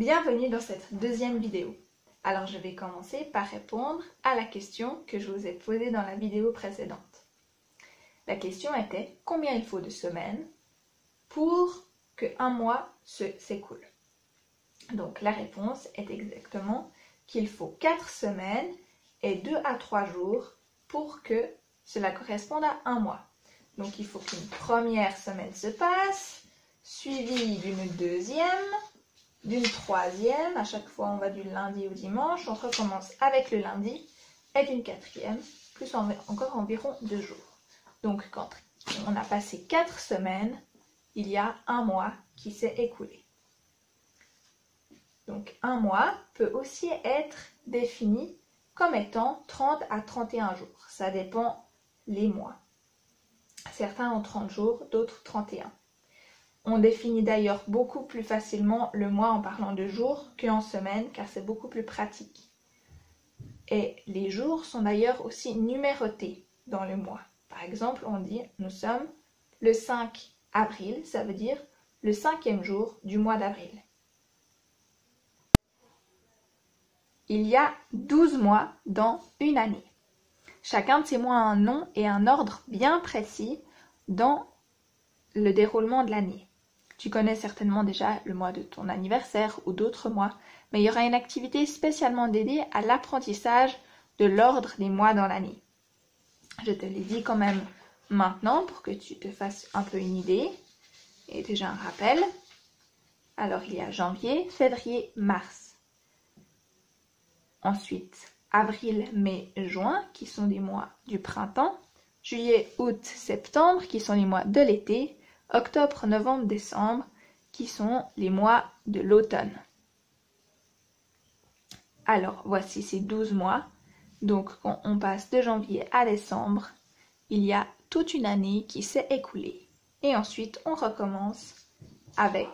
Bienvenue dans cette deuxième vidéo. Alors je vais commencer par répondre à la question que je vous ai posée dans la vidéo précédente. La question était combien il faut de semaines pour que un mois s'écoule? Donc la réponse est exactement qu'il faut 4 semaines et 2 à 3 jours pour que cela corresponde à un mois. Donc il faut qu'une première semaine se passe, suivie d'une deuxième, d'une troisième, à chaque fois on va du lundi au dimanche, on recommence avec le lundi, et d'une quatrième, plus encore environ deux jours. Donc quand on a passé quatre semaines, il y a un mois qui s'est écoulé. Donc un mois peut aussi être défini comme étant 30 à 31 jours. Ça dépend les mois. Certains ont 30 jours, d'autres 31. On définit d'ailleurs beaucoup plus facilement le mois en parlant de jours qu'en semaines car c'est beaucoup plus pratique. Et les jours sont d'ailleurs aussi numérotés dans le mois. Par exemple, on dit nous sommes le 5 avril, ça veut dire le cinquième jour du mois d'avril. Il y a 12 mois dans une année. Chacun de ces mois a un nom et un ordre bien précis dans le déroulement de l'année. Tu connais certainement déjà le mois de ton anniversaire ou d'autres mois, mais il y aura une activité spécialement dédiée à l'apprentissage de l'ordre des mois dans l'année. Je te l'ai dit quand même maintenant pour que tu te fasses un peu une idée et déjà un rappel. Alors il y a janvier, février, mars. Ensuite, avril, mai, juin, qui sont des mois du printemps. Juillet, août, septembre, qui sont les mois de l'été octobre, novembre, décembre, qui sont les mois de l'automne. Alors, voici ces 12 mois. Donc, quand on passe de janvier à décembre, il y a toute une année qui s'est écoulée. Et ensuite, on recommence avec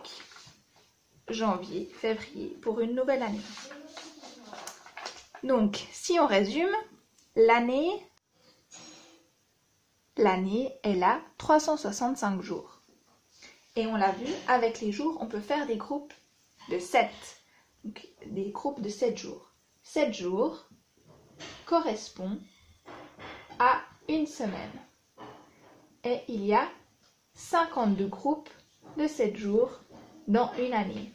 janvier, février pour une nouvelle année. Donc, si on résume, l'année, l'année est là 365 jours. Et on l'a vu, avec les jours, on peut faire des groupes de 7. Donc, des groupes de 7 jours. 7 jours correspond à une semaine. Et il y a 52 groupes de 7 jours dans une année.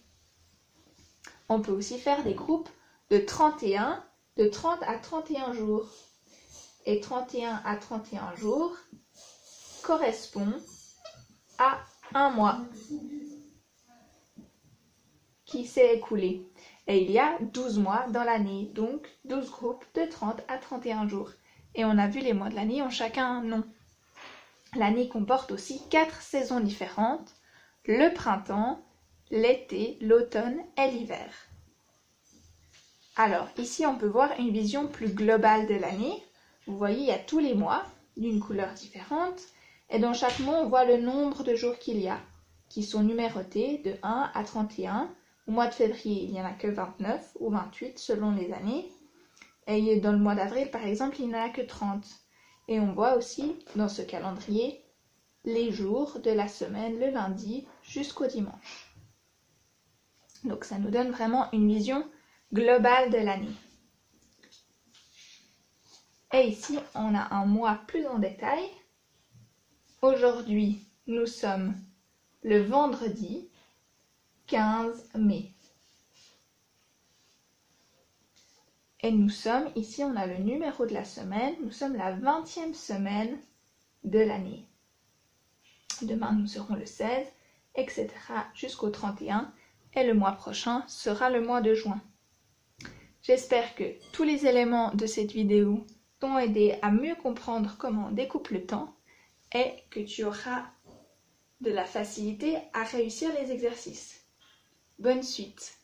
On peut aussi faire des groupes de 31, de 30 à 31 jours. Et 31 à 31 jours correspond à un mois qui s'est écoulé. Et il y a 12 mois dans l'année, donc 12 groupes de 30 à 31 jours. Et on a vu les mois de l'année ont chacun un nom. L'année comporte aussi quatre saisons différentes, le printemps, l'été, l'automne et l'hiver. Alors ici on peut voir une vision plus globale de l'année. Vous voyez, il y a tous les mois d'une couleur différente et dans chaque mois, on voit le nombre de jours qu'il y a, qui sont numérotés de 1 à 31. Au mois de février, il n'y en a que 29 ou 28 selon les années. Et dans le mois d'avril, par exemple, il n'y en a que 30. Et on voit aussi dans ce calendrier les jours de la semaine, le lundi jusqu'au dimanche. Donc ça nous donne vraiment une vision globale de l'année. Et ici, on a un mois plus en détail Aujourd'hui, nous sommes le vendredi 15 mai. Et nous sommes, ici on a le numéro de la semaine, nous sommes la 20e semaine de l'année. Demain nous serons le 16, etc. jusqu'au 31 et le mois prochain sera le mois de juin. J'espère que tous les éléments de cette vidéo t'ont aidé à mieux comprendre comment on découpe le temps et que tu auras de la facilité à réussir les exercices. Bonne suite